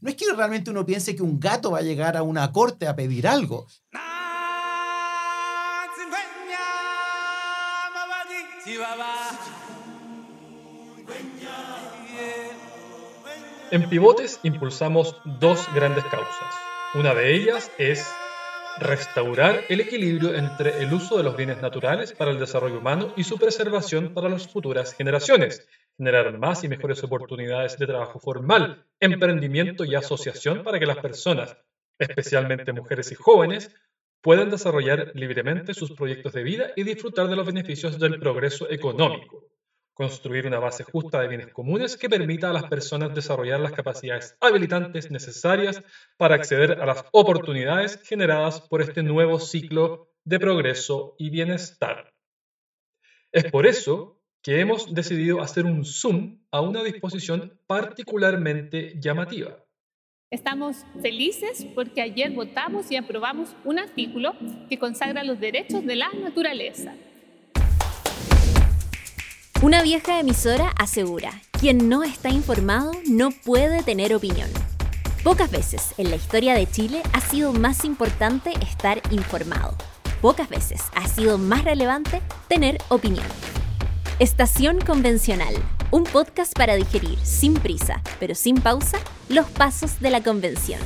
no es que realmente uno piense que un gato va a llegar a una corte a pedir algo. En Pivotes impulsamos dos grandes causas. Una de ellas es restaurar el equilibrio entre el uso de los bienes naturales para el desarrollo humano y su preservación para las futuras generaciones, generar más y mejores oportunidades de trabajo formal, emprendimiento y asociación para que las personas, especialmente mujeres y jóvenes, puedan desarrollar libremente sus proyectos de vida y disfrutar de los beneficios del progreso económico. Construir una base justa de bienes comunes que permita a las personas desarrollar las capacidades habilitantes necesarias para acceder a las oportunidades generadas por este nuevo ciclo de progreso y bienestar. Es por eso que hemos decidido hacer un zoom a una disposición particularmente llamativa. Estamos felices porque ayer votamos y aprobamos un artículo que consagra los derechos de la naturaleza. Una vieja emisora asegura, quien no está informado no puede tener opinión. Pocas veces en la historia de Chile ha sido más importante estar informado. Pocas veces ha sido más relevante tener opinión. Estación Convencional, un podcast para digerir sin prisa, pero sin pausa, los pasos de la convención.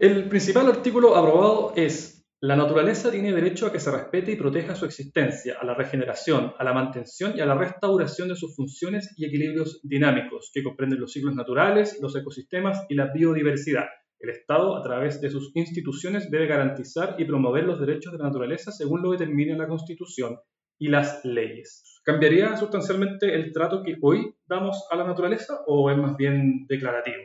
El principal artículo aprobado es La naturaleza tiene derecho a que se respete y proteja su existencia, a la regeneración, a la mantención y a la restauración de sus funciones y equilibrios dinámicos, que comprenden los ciclos naturales, los ecosistemas y la biodiversidad el Estado, a través de sus instituciones, debe garantizar y promover los derechos de la naturaleza según lo determine la Constitución y las leyes. ¿Cambiaría sustancialmente el trato que hoy damos a la naturaleza o es más bien declarativo?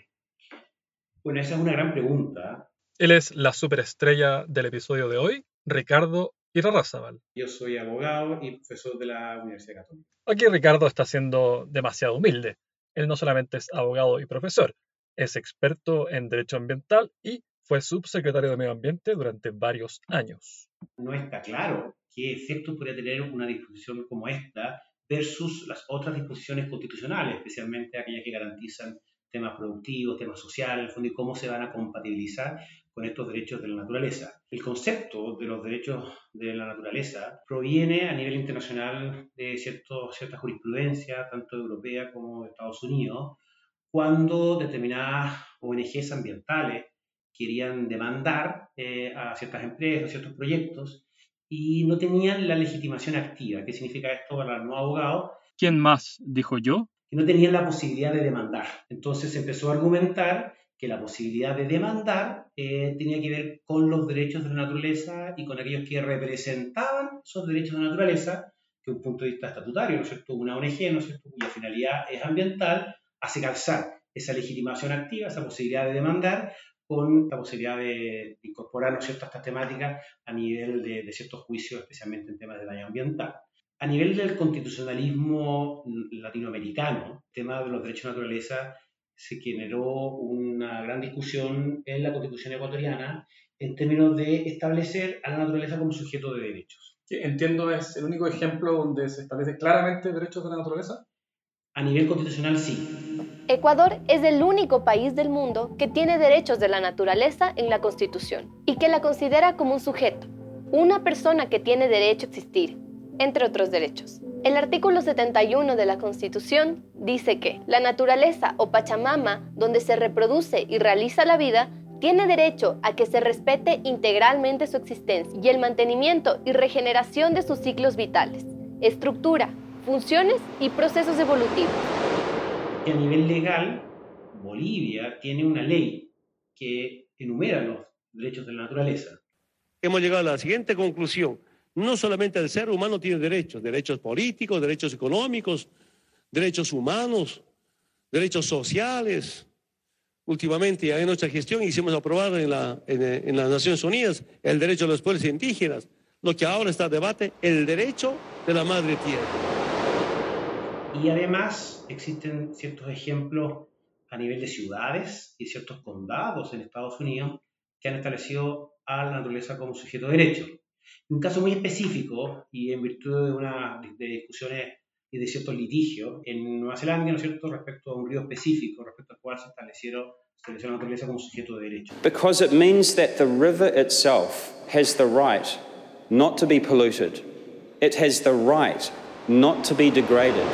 Bueno, esa es una gran pregunta. Él es la superestrella del episodio de hoy, Ricardo Irarrázaval. Yo soy abogado y profesor de la Universidad Católica. Aquí Ricardo está siendo demasiado humilde. Él no solamente es abogado y profesor, es experto en derecho ambiental y fue subsecretario de Medio Ambiente durante varios años. No está claro qué efectos podría tener una disposición como esta versus las otras disposiciones constitucionales, especialmente aquellas que garantizan temas productivos, temas sociales, y cómo se van a compatibilizar con estos derechos de la naturaleza. El concepto de los derechos de la naturaleza proviene a nivel internacional de cierto, cierta jurisprudencia, tanto europea como de Estados Unidos, cuando determinadas ONGs ambientales querían demandar eh, a ciertas empresas, a ciertos proyectos, y no tenían la legitimación activa. ¿Qué significa esto para los no abogados? ¿Quién más dijo yo? Que no tenían la posibilidad de demandar. Entonces se empezó a argumentar que la posibilidad de demandar eh, tenía que ver con los derechos de la naturaleza y con aquellos que representaban esos derechos de la naturaleza, que un punto de vista estatutario, ¿no es cierto? Una ONG, ¿no es cierto?, cuya finalidad es ambiental, hace calzar esa legitimación activa, esa posibilidad de demandar, con la posibilidad de incorporar ciertas estas temáticas a nivel de, ciertos juicios, especialmente en temas de daño ambiental. A nivel del constitucionalismo latinoamericano, el tema de los derechos de naturaleza se generó una gran discusión en la constitución ecuatoriana en términos de establecer a la naturaleza como sujeto de derechos. entiendo es el único ejemplo donde se establece claramente derechos de la naturaleza. A nivel constitucional, sí. Ecuador es el único país del mundo que tiene derechos de la naturaleza en la Constitución y que la considera como un sujeto, una persona que tiene derecho a existir, entre otros derechos. El artículo 71 de la Constitución dice que la naturaleza o Pachamama, donde se reproduce y realiza la vida, tiene derecho a que se respete integralmente su existencia y el mantenimiento y regeneración de sus ciclos vitales, estructura, funciones y procesos evolutivos. Y a nivel legal, Bolivia tiene una ley que enumera los derechos de la naturaleza. Hemos llegado a la siguiente conclusión. No solamente el ser humano tiene derechos, derechos políticos, derechos económicos, derechos humanos, derechos sociales. Últimamente, ya en nuestra gestión, hicimos aprobar en, la, en, en las Naciones Unidas el derecho de los pueblos indígenas. Lo que ahora está a debate, el derecho de la madre tierra. Y además existen ciertos ejemplos a nivel de ciudades y ciertos condados en Estados Unidos que han establecido a la naturaleza como sujeto de derecho. Un caso muy específico y en virtud de, una, de discusiones y de ciertos litigios en Nueva Zelanda, ¿no es cierto?, respecto a un río específico, respecto al cual se establecieron estableció la naturaleza como sujeto de derecho. Because it means that the river itself has the right not to be polluted. It has the right not to be degraded.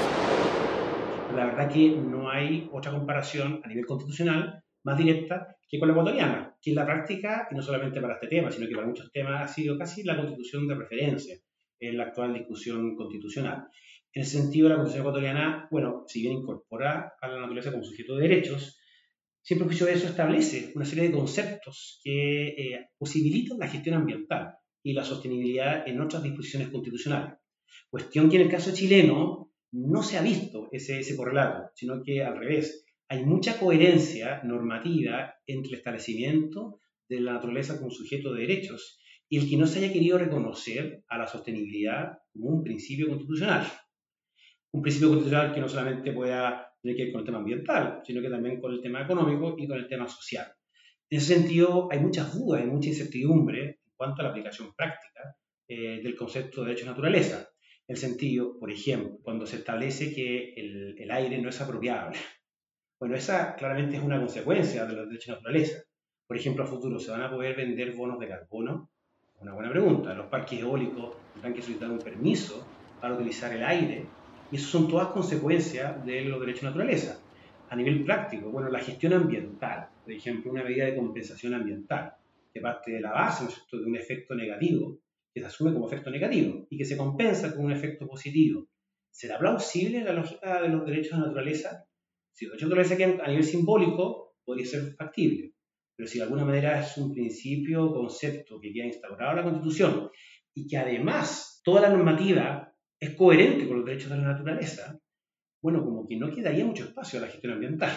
La verdad que no hay otra comparación a nivel constitucional más directa que con la ecuatoriana, que en la práctica, y no solamente para este tema, sino que para muchos temas, ha sido casi la constitución de referencia en la actual discusión constitucional. En ese sentido, la constitución ecuatoriana, bueno, si bien incorpora a la naturaleza como sujeto de derechos, siempre juicio de eso establece una serie de conceptos que eh, posibilitan la gestión ambiental y la sostenibilidad en otras disposiciones constitucionales. Cuestión que en el caso chileno no se ha visto ese, ese correlato, sino que al revés, hay mucha coherencia normativa entre el establecimiento de la naturaleza como sujeto de derechos y el que no se haya querido reconocer a la sostenibilidad como un principio constitucional. Un principio constitucional que no solamente pueda tener que ver con el tema ambiental, sino que también con el tema económico y con el tema social. En ese sentido, hay muchas dudas, hay mucha incertidumbre en cuanto a la aplicación práctica eh, del concepto de derechos de naturaleza. El sentido, por ejemplo, cuando se establece que el, el aire no es apropiable. Bueno, esa claramente es una consecuencia de los derechos de naturaleza. Por ejemplo, a futuro, ¿se van a poder vender bonos de carbono? Una buena pregunta. Los parques eólicos tendrán que solicitar un permiso para utilizar el aire y eso son todas consecuencias de los derechos de naturaleza. A nivel práctico, bueno, la gestión ambiental, por ejemplo, una medida de compensación ambiental, que parte de la base ¿no de un efecto negativo, que se asume como efecto negativo y que se compensa con un efecto positivo. ¿Será plausible la lógica de los derechos de naturaleza? Si los derechos de naturaleza a nivel simbólico, podría ser factible, pero si de alguna manera es un principio, concepto que queda instaurado la Constitución y que además toda la normativa es coherente con los derechos de la naturaleza, bueno, como que no quedaría mucho espacio a la gestión ambiental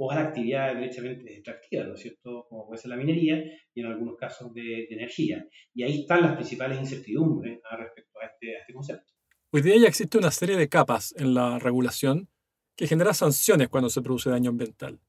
o a la actividad derechamente extractiva, ¿no es cierto? Como puede ser la minería y en algunos casos de, energía. Y ahí están las principales incertidumbres ah, respecto a este, a este concepto. Hoy día ya existe una serie de capas en la regulación que genera sanciones cuando se produce daño ambiental.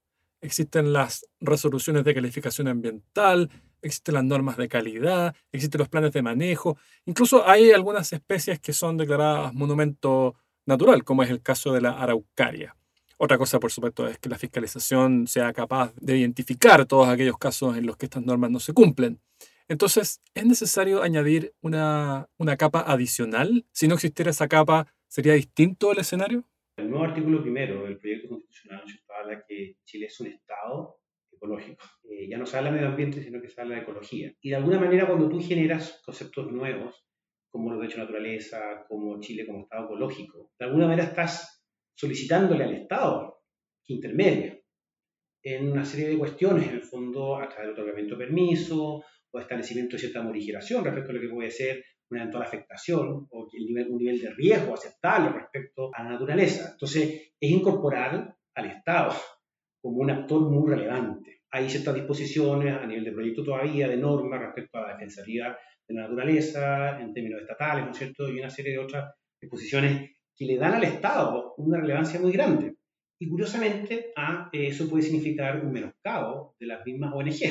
Existen las resoluciones de calificación ambiental, existen las normas de calidad, existen los planes de manejo, incluso hay algunas especies que son declaradas monumento natural, como es el caso de la araucaria. Otra cosa, por supuesto, es que la fiscalización sea capaz de identificar todos aquellos casos en los que estas normas no se cumplen. Entonces, ¿es necesario añadir una, una capa adicional? Si no existiera esa capa, ¿sería distinto el escenario? El nuevo artículo primero del proyecto constitucional habla que Chile es un Estado ecológico. Eh, ya no se habla de medio ambiente, sino que se habla de ecología. Y de alguna manera, cuando tú generas conceptos nuevos, como los derechos de naturaleza, como Chile como Estado ecológico, de alguna manera estás solicitándole al Estado que intermedie en una serie de cuestiones, en el fondo, a través del otorgamiento de permiso o establecimiento de cierta morigeración respecto a lo que puede ser una eventual afectación o el nivel, un nivel de riesgo aceptable respecto a la naturaleza. Entonces, es incorporar al Estado como un actor muy relevante. Hay ciertas disposiciones a nivel de proyecto todavía, de normas respecto a la defensoría de la naturaleza, en términos estatales, ¿no es cierto? Y una serie de otras disposiciones que le dan al Estado una relevancia muy grande. Y curiosamente, ah, eso puede significar un menoscabo de las mismas ONG,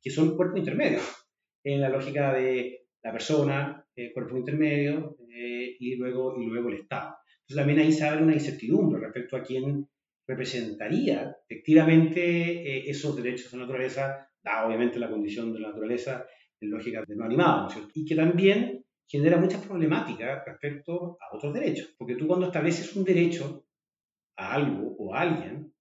que son cuerpos intermedios, en la lógica de la persona, eh, cuerpo intermedio, eh, y, luego, y luego el Estado. Entonces también ahí se abre una incertidumbre respecto a quién representaría efectivamente eh, esos derechos de naturaleza, da obviamente la condición de la naturaleza en lógica de no animado, ¿no? Y que también genera muchas problemáticas respecto a otros derechos, porque tú cuando estableces un derecho a algo o a alguien,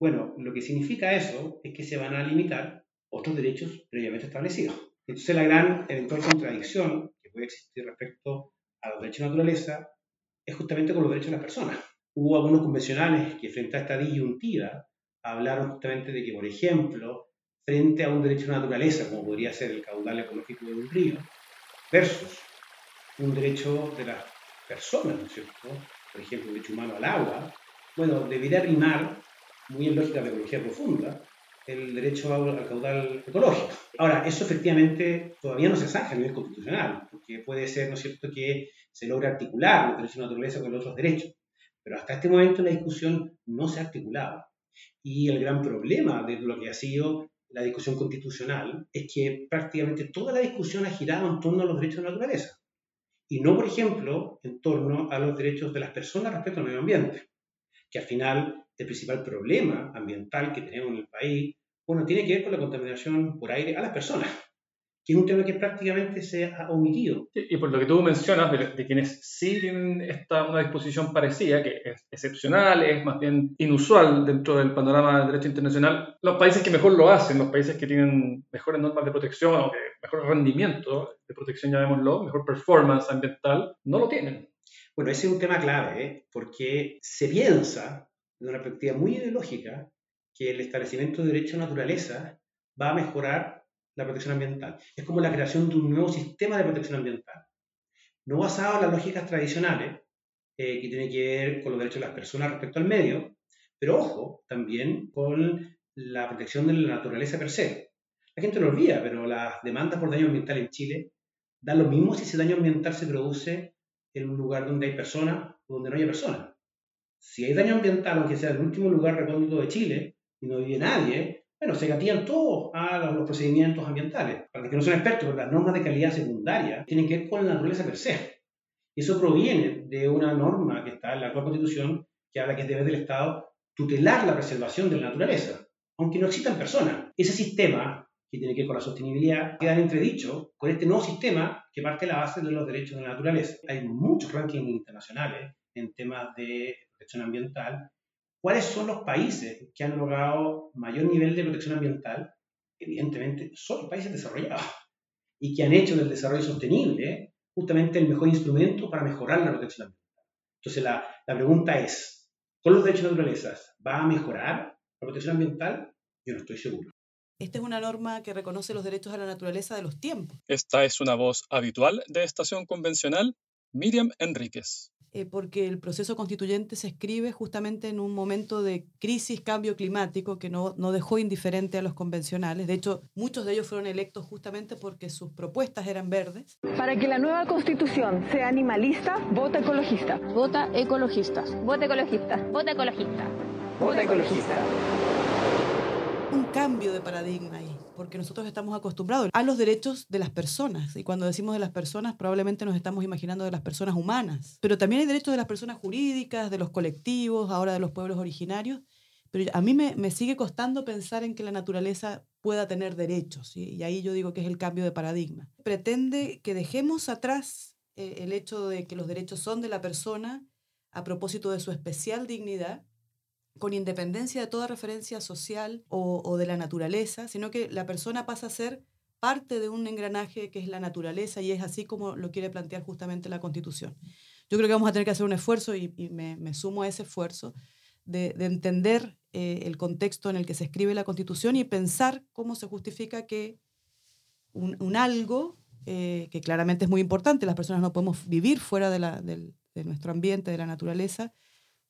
bueno, lo que significa eso es que se van a limitar otros derechos previamente establecidos. Entonces la gran eventual contradicción que puede existir respecto a los derechos de naturaleza es justamente con los derechos de las personas hubo algunos convencionales que frente a esta disyuntiva hablaron justamente de que, por ejemplo, frente a un derecho de naturaleza, como podría ser el caudal ecológico de un río, versus un derecho de las personas, ¿no es cierto? Por ejemplo, el derecho humano al agua, bueno, debería rimar, muy en lógica de ecología profunda, el derecho al caudal ecológico. Ahora, eso efectivamente todavía no se saca a nivel constitucional, porque puede ser, ¿no es cierto?, que se logre articular los derechos de naturaleza con los otros derechos. Pero hasta este momento la discusión no se articulaba. Y el gran problema de lo que ha sido la discusión constitucional es que prácticamente toda la discusión ha girado en torno a los derechos de la naturaleza. y no, por ejemplo, en torno a los derechos de las personas respecto al medio ambiente, que al final el principal problema ambiental que tenemos en el país, bueno, tiene que ver con la contaminación por aire a las personas que es un tema que prácticamente se ha omitido. Y por lo que tú mencionas de, quienes sí tienen esta, una disposición parecida, que es excepcional, es más bien inusual dentro del panorama del derecho internacional, los países que mejor lo hacen, los países que tienen mejores normas de protección o que mejor rendimiento de protección, llamémoslo, mejor performance ambiental, no lo tienen. Bueno, ese es un tema clave, ¿eh? porque se piensa, de una perspectiva muy ideológica, que el establecimiento de derecho a naturaleza va a mejorar la protección ambiental. Es como la creación de un nuevo sistema de protección ambiental, no basado en las lógicas tradicionales, eh, que tiene que ver con los derechos de las personas respecto al medio, pero ojo, también con la protección de la naturaleza per se. La gente lo olvida, pero las demandas por daño ambiental en Chile dan lo mismo si ese daño ambiental se produce en un lugar donde hay personas o donde no hay personas. Si hay daño ambiental, aunque sea el último lugar recóndito de Chile, y no vive nadie, bueno, se gatillan todos a los procedimientos ambientales. Para los que no son expertos, las normas de calidad secundaria tienen que ver con la naturaleza per se. Y eso proviene de una norma que está en la actual Constitución que habla que es deber del Estado tutelar la preservación de la naturaleza, aunque no existan personas. Ese sistema, que tiene que ver con la sostenibilidad, queda en entredicho con este nuevo sistema que parte de la base de los derechos de la naturaleza. Hay muchos rankings internacionales en temas de protección ambiental ¿Cuáles son los países que han logrado mayor nivel de protección ambiental? Evidentemente, son los países desarrollados y que han hecho del desarrollo sostenible justamente el mejor instrumento para mejorar la protección ambiental. Entonces, la, la pregunta es, ¿con los derechos de naturaleza va a mejorar la protección ambiental? Yo no estoy seguro. Esta es una norma que reconoce los derechos a la naturaleza de los tiempos. Esta es una voz habitual de Estación Convencional, Miriam Enríquez. Eh, porque el proceso constituyente se escribe justamente en un momento de crisis, cambio climático que no, no dejó indiferente a los convencionales. De hecho, muchos de ellos fueron electos justamente porque sus propuestas eran verdes. Para que la nueva constitución sea animalista, vota ecologista. Vota ecologista. Vota ecologista. Vota ecologista. Vota ecologista. Un cambio de paradigma ahí porque nosotros estamos acostumbrados a los derechos de las personas. Y cuando decimos de las personas, probablemente nos estamos imaginando de las personas humanas. Pero también hay derechos de las personas jurídicas, de los colectivos, ahora de los pueblos originarios. Pero a mí me, sigue costando pensar en que la naturaleza pueda tener derechos. Y ahí yo digo que es el cambio de paradigma. Pretende que dejemos atrás eh, el hecho de que los derechos son de la persona a propósito de su especial dignidad con independencia de toda referencia social o, de la naturaleza, sino que la persona pasa a ser parte de un engranaje que es la naturaleza y es así como lo quiere plantear justamente la Constitución. Yo creo que vamos a tener que hacer un esfuerzo y, me, sumo a ese esfuerzo de, entender eh, el contexto en el que se escribe la Constitución y pensar cómo se justifica que un, algo, eh, que claramente es muy importante, las personas no podemos vivir fuera de nuestro ambiente, de la naturaleza,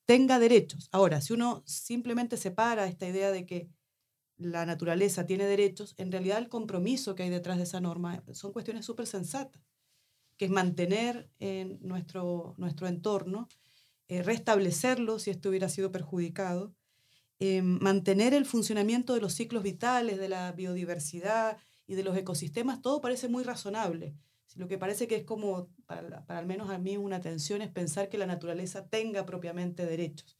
tenga derechos. Ahora, si uno simplemente separa esta idea de que la naturaleza tiene derechos, en realidad el compromiso que hay detrás de esa norma son cuestiones súper sensatas, que es mantener en nuestro, nuestro entorno, eh, restablecerlo si esto hubiera sido perjudicado, eh, mantener el funcionamiento de los ciclos vitales, de la biodiversidad y de los ecosistemas, todo parece muy razonable. Lo que parece que es como, para, al menos a mí, una tensión es pensar que la naturaleza tenga propiamente derechos.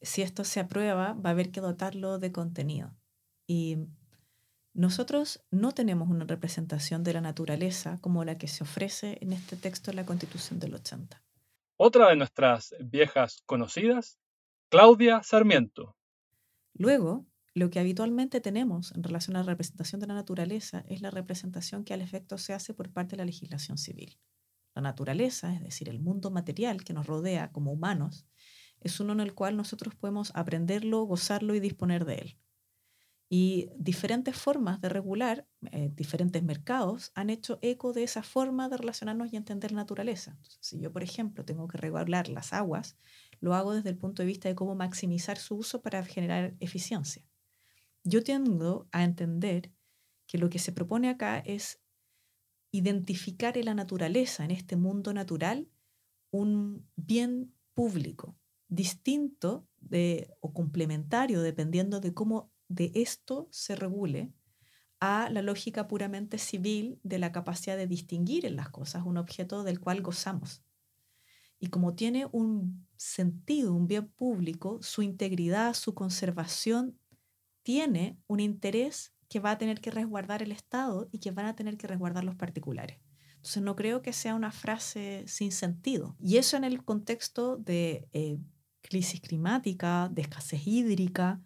Si esto se aprueba, va a haber que dotarlo de contenido. Y nosotros no tenemos una representación de la naturaleza como la que se ofrece en este texto de la Constitución del 80. Otra de nuestras viejas conocidas, Claudia Sarmiento. Luego, lo que habitualmente tenemos en relación a la representación de la naturaleza es la representación que al efecto se hace por parte de la legislación civil. La naturaleza, es decir, el mundo material que nos rodea como humanos, es uno en el cual nosotros podemos aprenderlo, gozarlo y disponer de él. Y diferentes formas de regular, eh, diferentes mercados, han hecho eco de esa forma de relacionarnos y entender la naturaleza. si yo, por ejemplo, tengo que regular las aguas, lo hago desde el punto de vista de cómo maximizar su uso para generar eficiencia yo tiendo a entender que lo que se propone acá es identificar en la naturaleza, en este mundo natural, un bien público, distinto de, o complementario, dependiendo de cómo de esto se regule, a la lógica puramente civil de la capacidad de distinguir en las cosas un objeto del cual gozamos. Y como tiene un sentido, un bien público, su integridad, su conservación, tiene un interés que va a tener que resguardar el Estado y que van a tener que resguardar los particulares. Entonces no creo que sea una frase sin sentido. Y eso en el contexto de eh, crisis climática, de escasez hídrica,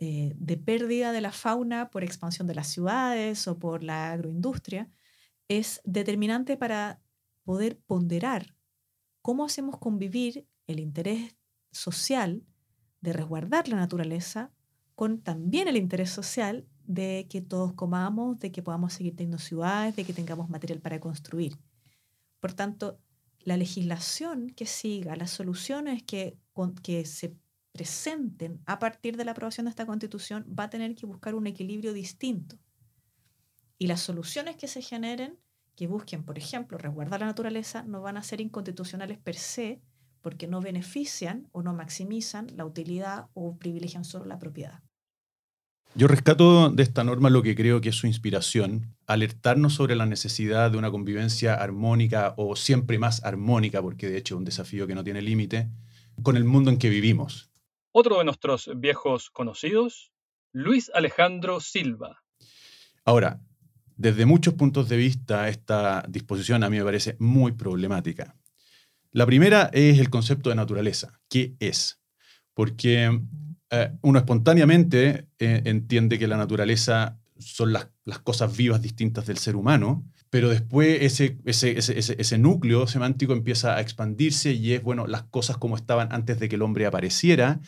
eh, de pérdida de la fauna por expansión de las ciudades o por la agroindustria, es determinante para poder ponderar cómo hacemos convivir el interés social de resguardar la naturaleza con también el interés social de que todos comamos, de que podamos seguir teniendo ciudades, de que tengamos material para construir. Por tanto, la legislación que siga, las soluciones que, que se presenten a partir de la aprobación de esta constitución va a tener que buscar un equilibrio distinto. Y las soluciones que se generen, que busquen, por ejemplo, resguardar la naturaleza, no van a ser inconstitucionales per se, porque no benefician o no maximizan la utilidad o privilegian solo la propiedad. Yo rescato de esta norma lo que creo que es su inspiración, alertarnos sobre la necesidad de una convivencia armónica o siempre más armónica, porque de hecho es un desafío que no tiene límite, con el mundo en que vivimos. Otro de nuestros viejos conocidos, Luis Alejandro Silva. Ahora, desde muchos puntos de vista, esta disposición a mí me parece muy problemática. La primera es el concepto de naturaleza. ¿Qué es? Porque eh, uno espontáneamente eh, entiende que la naturaleza son las, cosas vivas distintas del ser humano, pero después ese, ese, ese, núcleo semántico empieza a expandirse y es, bueno, las cosas como estaban antes de que el hombre apareciera,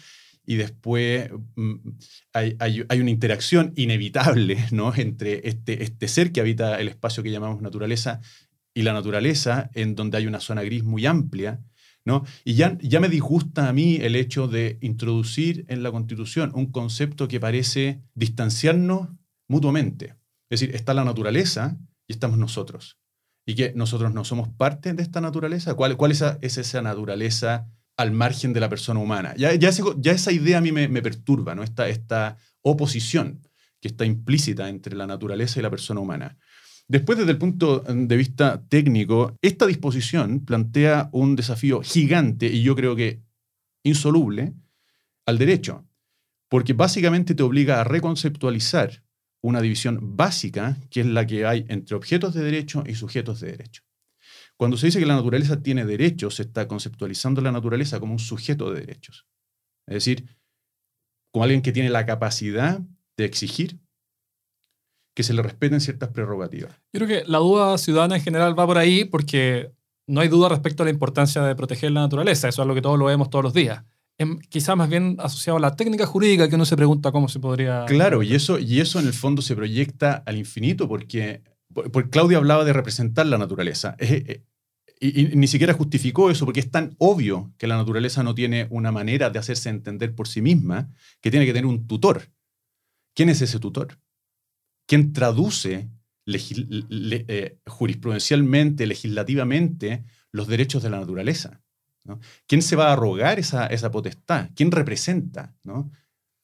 y después mm, hay, hay, una interacción inevitable ¿no? entre este, este ser que habita el espacio que llamamos naturaleza y la naturaleza, en donde hay una zona gris muy amplia, ¿no? Y ya, ya me disgusta a mí el hecho de introducir en la Constitución un concepto que parece distanciarnos mutuamente. Es decir, está la naturaleza y estamos nosotros. Y que nosotros no somos parte de esta naturaleza. ¿Cuál, cuál es, esa, naturaleza al margen de la persona humana? Ya, ya, esa idea a mí me, perturba, ¿no? Esta, esta oposición que está implícita entre la naturaleza y la persona humana. Después, desde el punto de vista técnico, esta disposición plantea un desafío gigante y yo creo que insoluble al derecho, porque básicamente te obliga a reconceptualizar una división básica que es la que hay entre objetos de derecho y sujetos de derecho. Cuando se dice que la naturaleza tiene derechos, se está conceptualizando la naturaleza como un sujeto de derechos. Es decir, como alguien que tiene la capacidad de exigir, que se le respeten ciertas prerrogativas. Yo creo que la duda ciudadana en general va por ahí porque no hay duda respecto a la importancia de proteger la naturaleza. Eso es lo que todos lo vemos todos los días. Em, quizás más bien asociado a la técnica jurídica que uno se pregunta cómo se podría... Claro, y eso, y eso en el fondo se proyecta al infinito porque, porque Claudia hablaba de representar la naturaleza. Eh, y, y, ni siquiera justificó eso porque es tan obvio que la naturaleza no tiene una manera de hacerse entender por sí misma que tiene que tener un tutor. ¿Quién es ese tutor? ¿Quién traduce eh, jurisprudencialmente, legislativamente, los derechos de la naturaleza. ¿Quién se va a arrogar esa, esa potestad? ¿Quién representa? ¿no?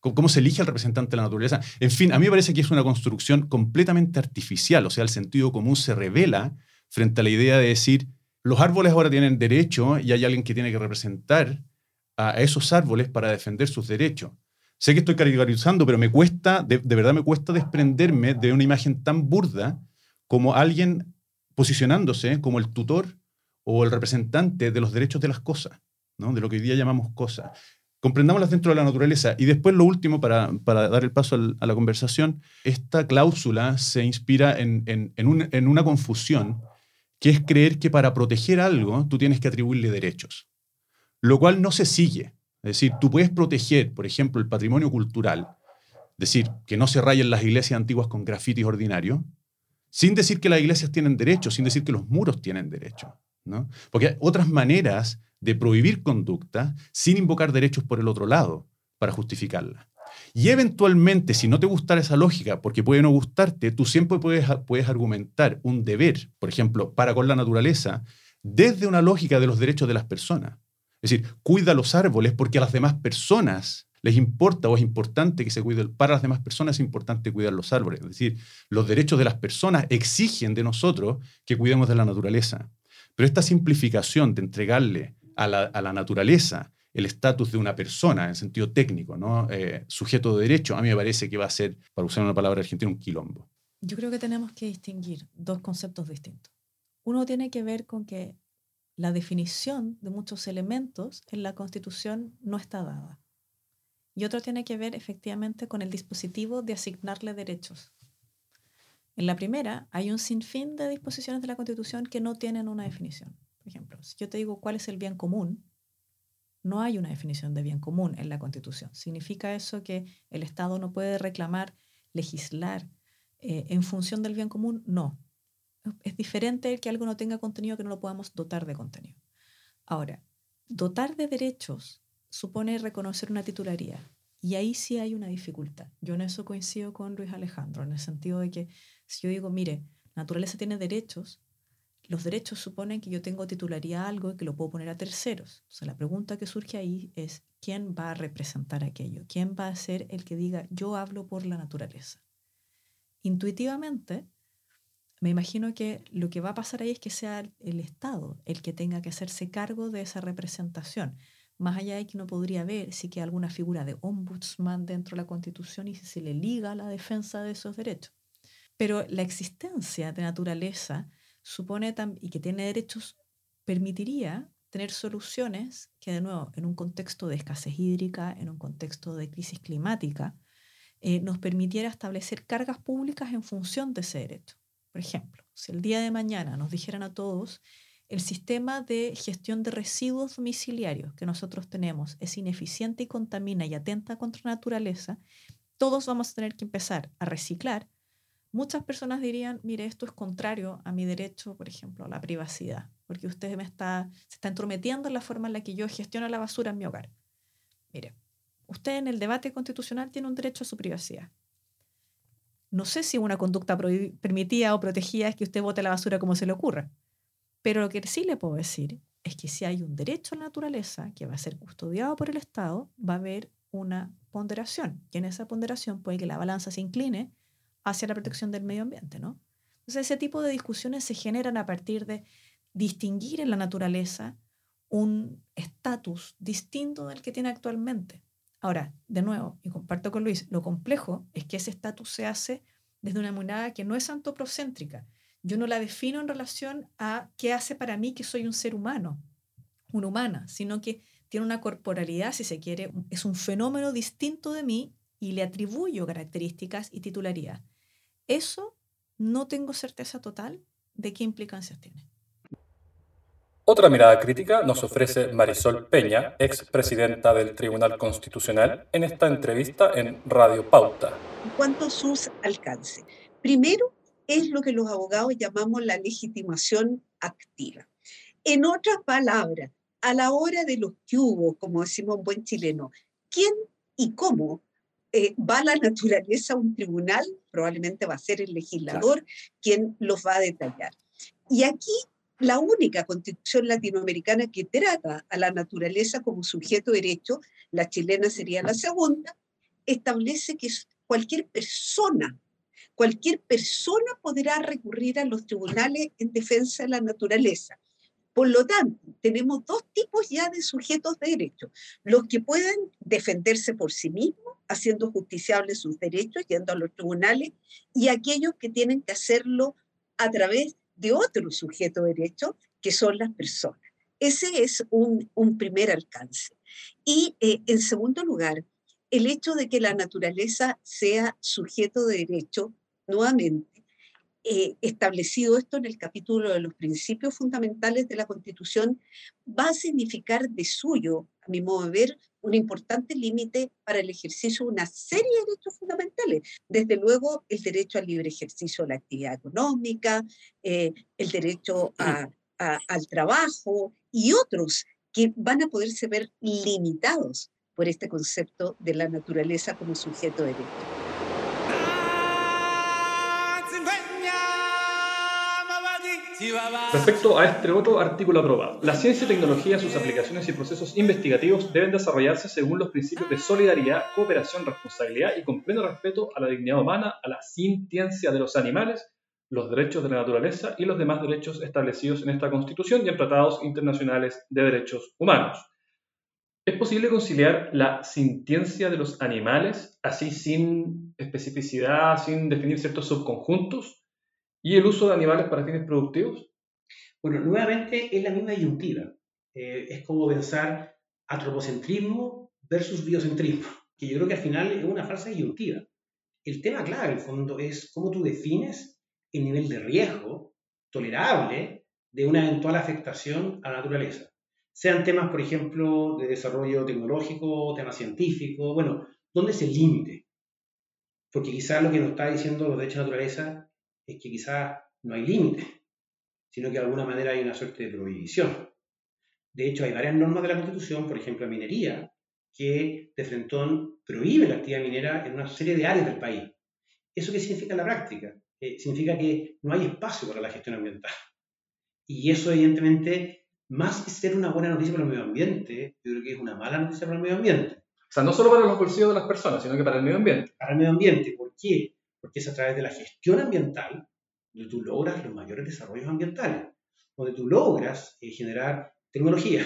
¿Cómo se elige al representante de la naturaleza? En fin, a mí me parece que es una construcción completamente artificial, o sea, el sentido común se revela frente a la idea de decir, los árboles ahora tienen derecho y hay alguien que tiene que representar a esos árboles para defender sus derechos. Sé que estoy caricaturizando, pero me cuesta, de, verdad me cuesta desprenderme de una imagen tan burda como alguien posicionándose como el tutor o el representante de los derechos de las cosas, ¿no? de lo que hoy día llamamos cosas. Comprendámoslas dentro de la naturaleza. Y después lo último, para, dar el paso a la conversación, esta cláusula se inspira en, en una confusión, que es creer que para proteger algo tú tienes que atribuirle derechos, lo cual no se sigue. Es decir, tú puedes proteger, por ejemplo, el patrimonio cultural, decir, que no se rayen las iglesias antiguas con grafitis ordinarios, sin decir que las iglesias tienen derecho, sin decir que los muros tienen derecho. ¿no? Porque hay otras maneras de prohibir conducta sin invocar derechos por el otro lado para justificarla. Y eventualmente, si no te gustara esa lógica, porque puede no gustarte, tú siempre puedes, puedes argumentar un deber, por ejemplo, para con la naturaleza, desde una lógica de los derechos de las personas. Es decir, cuida los árboles porque a las demás personas les importa o es importante que se cuide, para las demás personas es importante cuidar los árboles. Es decir, los derechos de las personas exigen de nosotros que cuidemos de la naturaleza. Pero esta simplificación de entregarle a la, a la naturaleza el estatus de una persona en sentido técnico, ¿no? Eh, sujeto de derecho, a mí me parece que va a ser, para usar una palabra argentina, un quilombo. Yo creo que tenemos que distinguir dos conceptos distintos. Uno tiene que ver con que la definición de muchos elementos en la Constitución no está dada. Y otro tiene que ver efectivamente con el dispositivo de asignarle derechos. En la primera, hay un sinfín de disposiciones de la Constitución que no tienen una definición. Por ejemplo, si yo te digo cuál es el bien común, no hay una definición de bien común en la Constitución. ¿Significa eso que el Estado no puede reclamar, legislar eh, en función del bien común? No. Es diferente el que algo no tenga contenido que no lo podamos dotar de contenido. Ahora, dotar de derechos supone reconocer una titularidad. Y ahí sí hay una dificultad. Yo en eso coincido con Luis Alejandro, en el sentido de que si yo digo, mire, naturaleza tiene derechos, los derechos suponen que yo tengo titularidad a algo y que lo puedo poner a terceros. O sea, la pregunta que surge ahí es, ¿quién va a representar aquello? ¿Quién va a ser el que diga, yo hablo por la naturaleza? Intuitivamente, me imagino que lo que va a pasar ahí es que sea el Estado el que tenga que hacerse cargo de esa representación. Más allá de que uno podría ver si hay alguna figura de ombudsman dentro de la Constitución y si se le liga la defensa de esos derechos. Pero la existencia de naturaleza supone y que tiene derechos permitiría tener soluciones que, de nuevo, en un contexto de escasez hídrica, en un contexto de crisis climática, eh, nos permitiera establecer cargas públicas en función de ese derecho. Por ejemplo, si el día de mañana nos dijeran a todos, el sistema de gestión de residuos domiciliarios que nosotros tenemos es ineficiente y contamina y atenta contra la naturaleza, todos vamos a tener que empezar a reciclar muchas personas dirían, mire, esto es contrario a mi derecho, por ejemplo, a la privacidad, porque usted me está, se está entrometiendo en la forma en la que yo gestiono la basura en mi hogar. Mire, usted en el debate constitucional tiene un derecho a su privacidad. No sé si una conducta permitida o protegida es que usted bote la basura como se le ocurra, pero lo que sí le puedo decir es que si hay un derecho a la naturaleza que va a ser custodiado por el Estado, va a haber una ponderación. Y en esa ponderación puede que la balanza se incline hacia la protección del medio ambiente, ¿no? Entonces, ese tipo de discusiones se generan a partir de distinguir en la naturaleza un estatus distinto del que tiene actualmente. Ahora, de nuevo, y comparto con Luis, lo complejo es que ese estatus se hace desde una mirada que no es antropocéntrica. Yo no la defino en relación a qué hace para mí que soy un ser humano, una humana, sino que tiene una corporalidad, si se quiere, es un fenómeno distinto de mí y le atribuyo características y titularidad. Eso no tengo certeza total de qué implicancias tiene. Otra mirada crítica nos ofrece Marisol Peña, ex presidenta del Tribunal Constitucional, en esta entrevista en Radio Pauta. En cuanto a sus alcances, primero es lo que los abogados llamamos la legitimación activa. En otras palabras, a la hora de los que hubo, como decimos en buen chileno, ¿quién y cómo eh, va a la naturaleza a un tribunal, probablemente va a ser el legislador quien los va a detallar. Y aquí la única constitución latinoamericana que trata a la naturaleza como sujeto de derecho, la chilena sería la segunda, establece que cualquier persona, cualquier persona podrá recurrir a los tribunales en defensa de la naturaleza. Por lo tanto, tenemos dos tipos ya de sujetos de derecho. Los que pueden defenderse por sí mismos, haciendo justiciables sus derechos, yendo a los tribunales, y aquellos que tienen que hacerlo a través de otro sujeto de derecho, que son las personas. Ese es un, primer alcance. Y eh, en segundo lugar, el hecho de que la naturaleza sea sujeto de derecho, nuevamente, eh, establecido esto en el capítulo de los principios fundamentales de la Constitución, va a significar de suyo, a mi modo de ver, un importante límite para el ejercicio de una serie de derechos fundamentales. Desde luego, el derecho al libre ejercicio de la actividad económica, eh, el derecho al trabajo y otros que van a poderse ver limitados por este concepto de la naturaleza como sujeto de derecho. Respecto a este otro artículo aprobado, la ciencia y tecnología, sus aplicaciones y procesos investigativos deben desarrollarse según los principios de solidaridad, cooperación, responsabilidad y con pleno respeto a la dignidad humana, a la sintiencia de los animales, los derechos de la naturaleza y los demás derechos establecidos en esta Constitución y en tratados internacionales de derechos humanos. ¿Es posible conciliar la sintiencia de los animales, así sin especificidad, sin definir ciertos subconjuntos, y el uso de animales para fines productivos? Bueno, nuevamente es la misma disyuntiva. Eh, es como pensar antropocentrismo versus biocentrismo, que yo creo que al final es una falsa disyuntiva. El tema clave, en el fondo, es cómo tú defines el nivel de riesgo tolerable de una eventual afectación a la naturaleza sean temas, por ejemplo, de desarrollo tecnológico, temas científicos, bueno, ¿dónde es el límite? Porque quizás lo que nos está diciendo los derechos de naturaleza es que quizás no hay límite, sino que de alguna manera hay una suerte de prohibición. De hecho, hay varias normas de la Constitución, por ejemplo, la minería, que de frentón prohíbe la actividad minera en una serie de áreas del país. ¿Eso qué significa en la práctica? Eh, significa que no hay espacio para la gestión ambiental. Y eso, evidentemente, más que ser una buena noticia para el medio ambiente, yo creo que es una mala noticia para el medio ambiente. O sea, no solo para los bolsillos de las personas, sino que para el medio ambiente. Para el medio ambiente, ¿por qué? Porque es a través de la gestión ambiental donde tú logras los mayores desarrollos ambientales, donde tú logras eh, generar tecnología,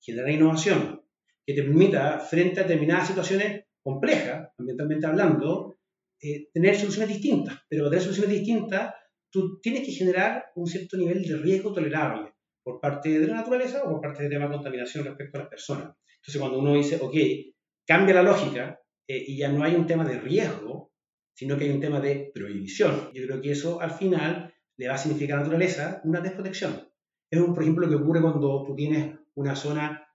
generar innovación, que te permita, frente a determinadas situaciones complejas, ambientalmente hablando, eh, tener soluciones distintas. Pero para tener soluciones distintas, tú tienes que generar un cierto nivel de riesgo tolerable por parte de la naturaleza o por parte de tema de contaminación respecto a las personas. Entonces, cuando uno dice, ok, cambia la lógica eh, y ya no hay un tema de riesgo, sino que hay un tema de prohibición. Yo creo que eso al final le va a significar a la naturaleza una desprotección. Es un, por ejemplo, lo que ocurre cuando tú tienes una zona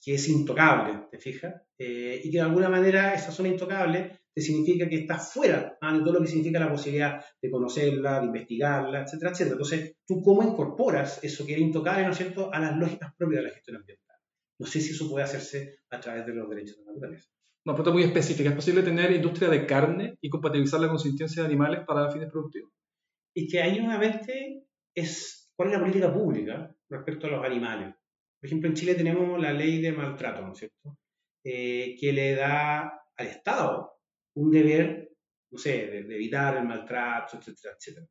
que es intocable, ¿te fijas? Eh, y que de alguna manera esa zona intocable te significa que estás fuera ¿ah? de todo lo que significa la posibilidad de conocerla, de investigarla, etcétera, etcétera. Entonces, ¿tú cómo incorporas eso que era intocable, ¿no es cierto?, a las lógicas propias de la gestión ambiental. No sé si eso puede hacerse a través de los derechos de la naturaleza. Una pregunta muy específica. ¿Es posible tener industria de carne y compatibilizarla con consistencia de animales para fines productivos? Y que ahí nuevamente es cuál es la política pública respecto a los animales. Por ejemplo, en Chile tenemos la ley de maltrato, ¿no es cierto?, eh, que le da al Estado un deber, no sé, de, evitar el maltrato, etcétera, etcétera.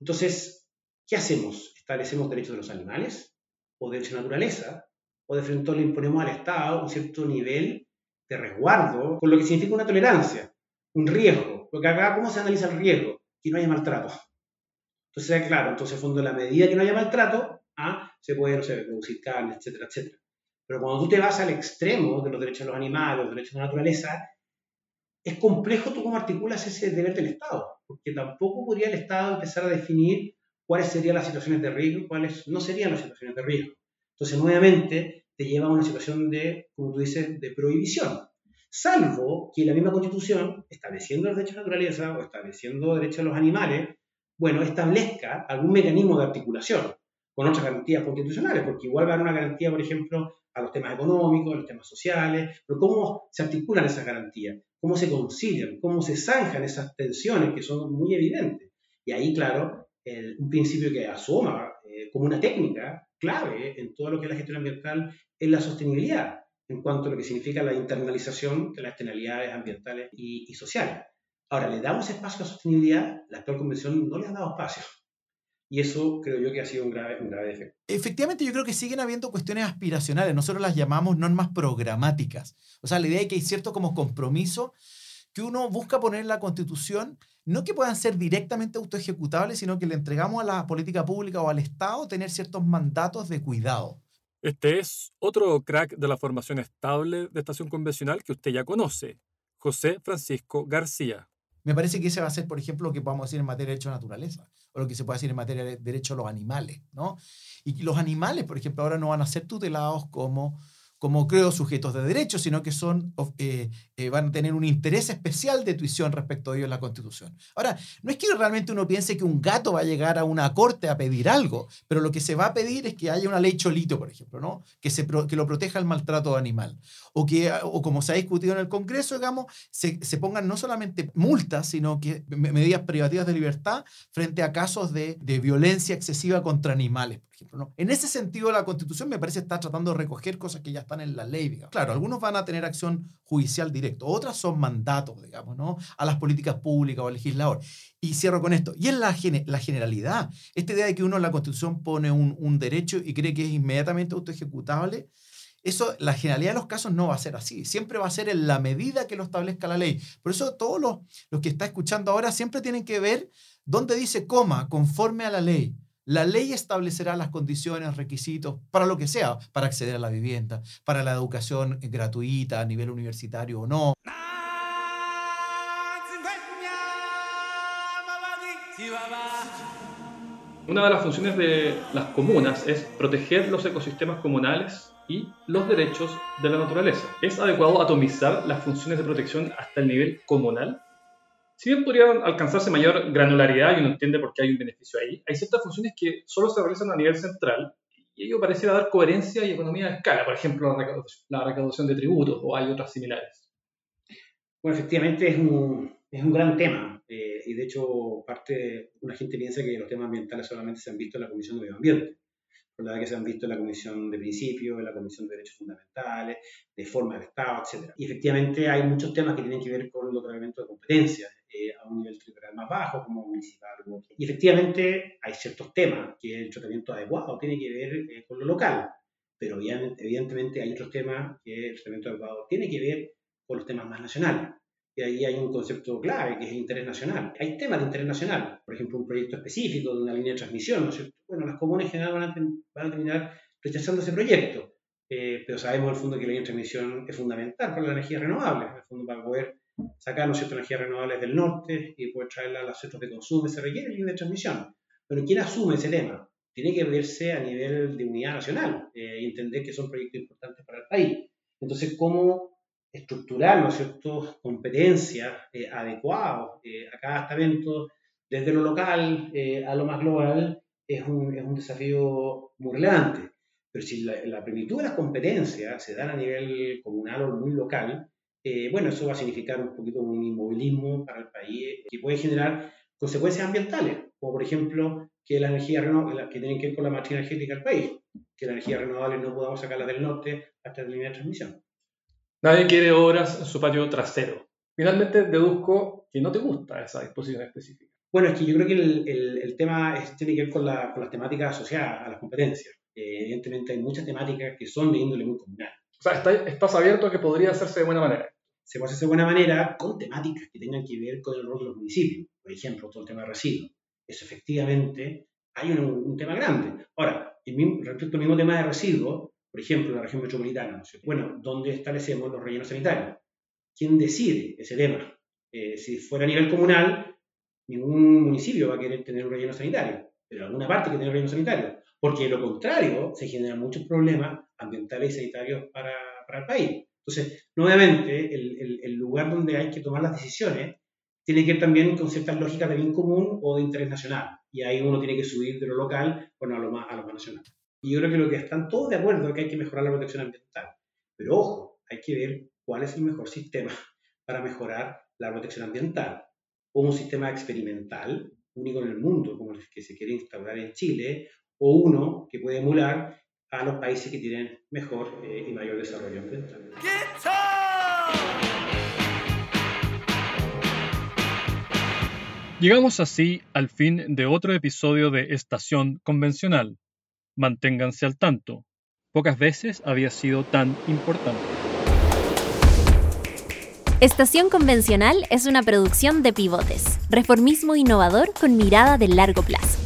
Entonces, ¿qué hacemos? ¿Establecemos derechos de los animales o derechos de naturaleza? ¿O de frente le imponemos al Estado un cierto nivel de resguardo, con lo que significa una tolerancia, un riesgo? Porque acá, ¿cómo se analiza el riesgo? Que no haya maltrato. Entonces, claro, entonces, fondo, la medida que no haya maltrato, ¿ah? se puede, no sé, producir carne, etcétera, etcétera. Pero cuando tú te vas al extremo de los derechos de los animales, los derechos de la naturaleza, es complejo tú cómo articulas ese deber del Estado, porque tampoco podría el Estado empezar a definir cuáles serían las situaciones de riesgo y cuáles no serían las situaciones de riesgo. Entonces, nuevamente, te lleva a una situación de, como tú dices, de prohibición. Salvo que la misma Constitución, estableciendo los derechos de naturaleza o estableciendo derechos de los animales, bueno, establezca algún mecanismo de articulación con otras garantías constitucionales, porque igual va a haber una garantía, por ejemplo, a los temas económicos, a los temas sociales, pero ¿cómo se articulan esas garantías? ¿Cómo se concilian? ¿Cómo se zanjan esas tensiones que son muy evidentes? Y ahí, claro, un principio que asoma eh, como una técnica clave en todo lo que es la gestión ambiental es la sostenibilidad, en cuanto a lo que significa la internalización de las externalidades ambientales y, y sociales. Ahora, ¿le damos espacio a la sostenibilidad? La actual convención no le ha dado espacio. Y eso creo yo que ha sido un grave, un grave defecto. Efectivamente, yo creo que siguen habiendo cuestiones aspiracionales. Nosotros las llamamos normas programáticas. O sea, la idea es que hay cierto como compromiso que uno busca poner en la Constitución, no que puedan ser directamente autoejecutables, sino que le entregamos a la política pública o al Estado tener ciertos mandatos de cuidado. Este es otro crack de la formación estable de estación convencional que usted ya conoce, José Francisco García. Me parece que ese va a ser, por ejemplo, lo que podemos decir en materia de derecho a la naturaleza, o lo que se puede decir en materia de derecho a los animales, ¿no? Y los animales, por ejemplo, ahora no van a ser tutelados como como creo sujetos de derecho, sino que son, eh, eh, van a tener un interés especial de tuición respecto a ello en la Constitución. Ahora, no es que realmente uno piense que un gato va a llegar a una corte a pedir algo, pero lo que se va a pedir es que haya una ley cholito, por ejemplo, ¿no? que, se, que lo proteja el maltrato animal. O que, o como se ha discutido en el Congreso, digamos, se, se pongan no solamente multas, sino que medidas privativas de libertad frente a casos de, de violencia excesiva contra animales. En ese sentido, la Constitución me parece estar tratando de recoger cosas que ya están en la ley. Claro, algunos van a tener acción judicial directa, otras son mandatos, digamos, ¿no? A las políticas públicas o al legislador. Y cierro con esto. Y en la, generalidad, esta idea de que uno en la Constitución pone un, un derecho y cree que es inmediatamente autoejecutable, eso, la generalidad de los casos no va a ser así. Siempre va a ser en la medida que lo establezca la ley. Por eso todos los, los que está escuchando ahora siempre tienen que ver dónde dice coma, conforme a la ley. La ley establecerá las condiciones, requisitos, para lo que sea, para acceder a la vivienda, para la educación gratuita a nivel universitario o no. Una de las funciones de las comunas es proteger los ecosistemas comunales y los derechos de la naturaleza. ¿Es adecuado atomizar las funciones de protección hasta el nivel comunal? Si bien podrían alcanzarse mayor granularidad y uno entiende por qué hay un beneficio ahí, hay ciertas funciones que solo se realizan a nivel central y ello pareciera dar coherencia y economía de escala, por ejemplo, la recaudación de tributos o hay otras similares. Bueno, efectivamente es un, es un gran tema eh, y de hecho parte, una gente piensa que los temas ambientales solamente se han visto en la Comisión de Medio Ambiente verdad que se han visto en la Comisión de Principios, en la Comisión de Derechos Fundamentales, de forma del Estado, etc. Y efectivamente hay muchos temas que tienen que ver con el otorgamiento de competencias eh, a un nivel territorial más bajo, como municipal. Y efectivamente hay ciertos temas que el tratamiento adecuado tiene que ver eh, con lo local, pero evidentemente hay otros temas que el tratamiento adecuado tiene que ver con los temas más nacionales. Y ahí hay un concepto clave, que es el interés nacional. Hay temas de interés nacional, por ejemplo, un proyecto específico de una línea de transmisión, ¿no es cierto? Bueno, las comunas en general van a, van terminar rechazando ese proyecto, eh, pero sabemos al fondo que la línea de transmisión es fundamental para la energía renovable, en el fondo para poder sacar, ¿no cierto?, energías renovables del norte y poder traerla a los centros de consumo, se requiere línea de transmisión. Pero ¿quién asume ese tema? Tiene que verse a nivel de unidad nacional eh, y entender que son proyectos importantes para el país. Entonces, ¿cómo estructurar, ¿no cierto?, competencias eh, adecuadas eh, a cada estamento, desde lo local eh, a lo más global, es un, es un, desafío muy relevante. Pero si la, la, de las competencias se dan a nivel comunal o muy local, eh, bueno, eso va a significar un poquito un inmovilismo para el país que puede generar consecuencias ambientales, como por ejemplo que la energía que tienen que ver con la matriz energética del país, que la energía renovable no podamos sacarla del norte hasta la línea de transmisión. Nadie quiere obras en su patio trasero. Finalmente deduzco que no te gusta esa disposición específica. Bueno, es que yo creo que el, el, el tema es, tiene que ver con, la, con, las temáticas asociadas a las competencias. Eh, evidentemente hay muchas temáticas que son de índole muy comunal. O sea, está, estás abierto a que podría hacerse de buena manera. Se puede hacer de buena manera con temáticas que tengan que ver con el rol de los municipios. Por ejemplo, todo el tema de residuos. Eso efectivamente hay un, un tema grande. Ahora, respecto al mismo tema de residuos, por ejemplo, en la región metropolitana. ¿no bueno, ¿dónde establecemos los rellenos sanitarios? ¿Quién decide ese tema? Eh, si fuera a nivel comunal, ningún municipio va a querer tener un relleno sanitario, pero alguna parte que tener un relleno sanitario, porque de lo contrario se generan muchos problemas ambientales y sanitarios para, para el país. Entonces, nuevamente, el, lugar donde hay que tomar las decisiones tiene que ver también con ciertas lógicas de bien común o de interés nacional. Y ahí uno tiene que subir de lo local bueno, a, lo más, a lo más nacional. Y yo creo que lo que están todos de acuerdo es que hay que mejorar la protección ambiental. Pero ojo, hay que ver cuál es el mejor sistema para mejorar la protección ambiental. O un sistema experimental, único en el mundo, como el que se quiere instaurar en Chile, o uno que puede emular a los países que tienen mejor eh, y mayor desarrollo ambiental. Llegamos así al fin de otro episodio de Estación Convencional. Manténganse al tanto. Pocas veces había sido tan importante. Estación Convencional es una producción de pivotes, reformismo innovador con mirada de largo plazo.